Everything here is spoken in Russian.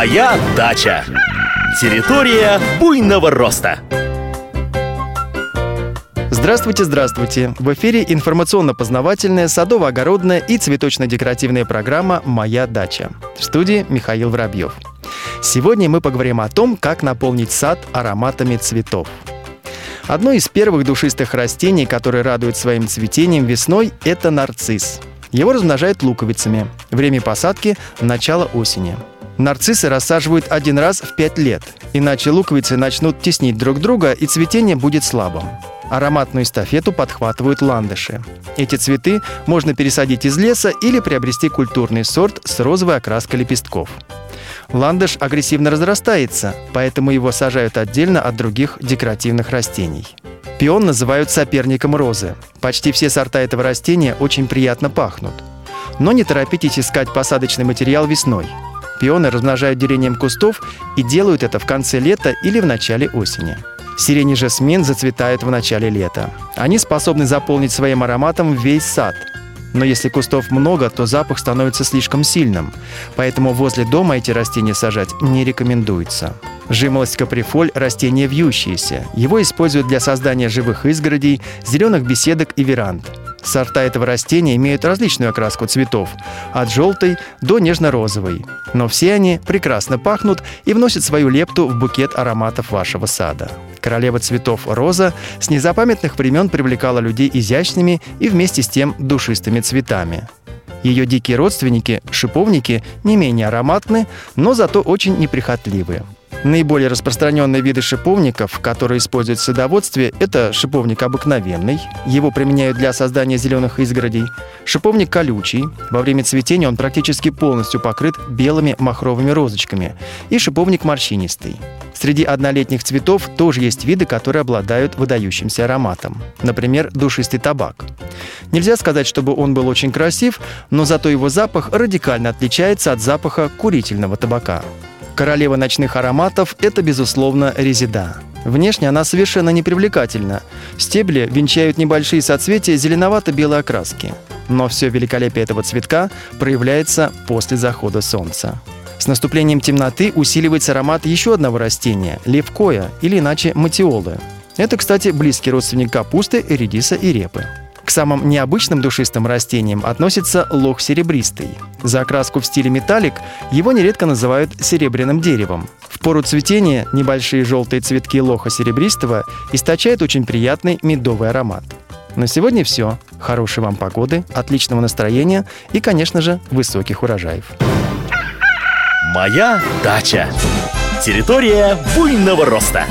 Моя дача. Территория буйного роста. Здравствуйте, здравствуйте! В эфире информационно-познавательная, садово-огородная и цветочно-декоративная программа «Моя дача». В студии Михаил Воробьев. Сегодня мы поговорим о том, как наполнить сад ароматами цветов. Одно из первых душистых растений, которое радует своим цветением весной, это нарцисс. Его размножают луковицами. Время посадки – начало осени. Нарциссы рассаживают один раз в пять лет, иначе луковицы начнут теснить друг друга, и цветение будет слабым. Ароматную эстафету подхватывают ландыши. Эти цветы можно пересадить из леса или приобрести культурный сорт с розовой окраской лепестков. Ландыш агрессивно разрастается, поэтому его сажают отдельно от других декоративных растений. Пион называют соперником розы. Почти все сорта этого растения очень приятно пахнут. Но не торопитесь искать посадочный материал весной. Пионы размножают делением кустов и делают это в конце лета или в начале осени. Сирень и жасмин зацветают в начале лета. Они способны заполнить своим ароматом весь сад. Но если кустов много, то запах становится слишком сильным. Поэтому возле дома эти растения сажать не рекомендуется. Жимолость каприфоль – растение вьющееся. Его используют для создания живых изгородей, зеленых беседок и веранд. Сорта этого растения имеют различную окраску цветов – от желтой до нежно-розовой. Но все они прекрасно пахнут и вносят свою лепту в букет ароматов вашего сада. Королева цветов роза с незапамятных времен привлекала людей изящными и вместе с тем душистыми цветами. Ее дикие родственники, шиповники, не менее ароматны, но зато очень неприхотливые – Наиболее распространенные виды шиповников, которые используют в садоводстве, это шиповник обыкновенный, его применяют для создания зеленых изгородей, шиповник колючий, во время цветения он практически полностью покрыт белыми махровыми розочками, и шиповник морщинистый. Среди однолетних цветов тоже есть виды, которые обладают выдающимся ароматом. Например, душистый табак. Нельзя сказать, чтобы он был очень красив, но зато его запах радикально отличается от запаха курительного табака. Королева ночных ароматов – это, безусловно, резида. Внешне она совершенно непривлекательна. Стебли венчают небольшие соцветия зеленовато-белой окраски. Но все великолепие этого цветка проявляется после захода солнца. С наступлением темноты усиливается аромат еще одного растения – левкоя, или иначе матиолы. Это, кстати, близкий родственник капусты, редиса и репы. К самым необычным душистым растениям относится лох серебристый. За окраску в стиле металлик его нередко называют серебряным деревом. В пору цветения небольшие желтые цветки лоха серебристого источают очень приятный медовый аромат. На сегодня все. Хорошей вам погоды, отличного настроения и, конечно же, высоких урожаев. Моя дача. Территория буйного роста.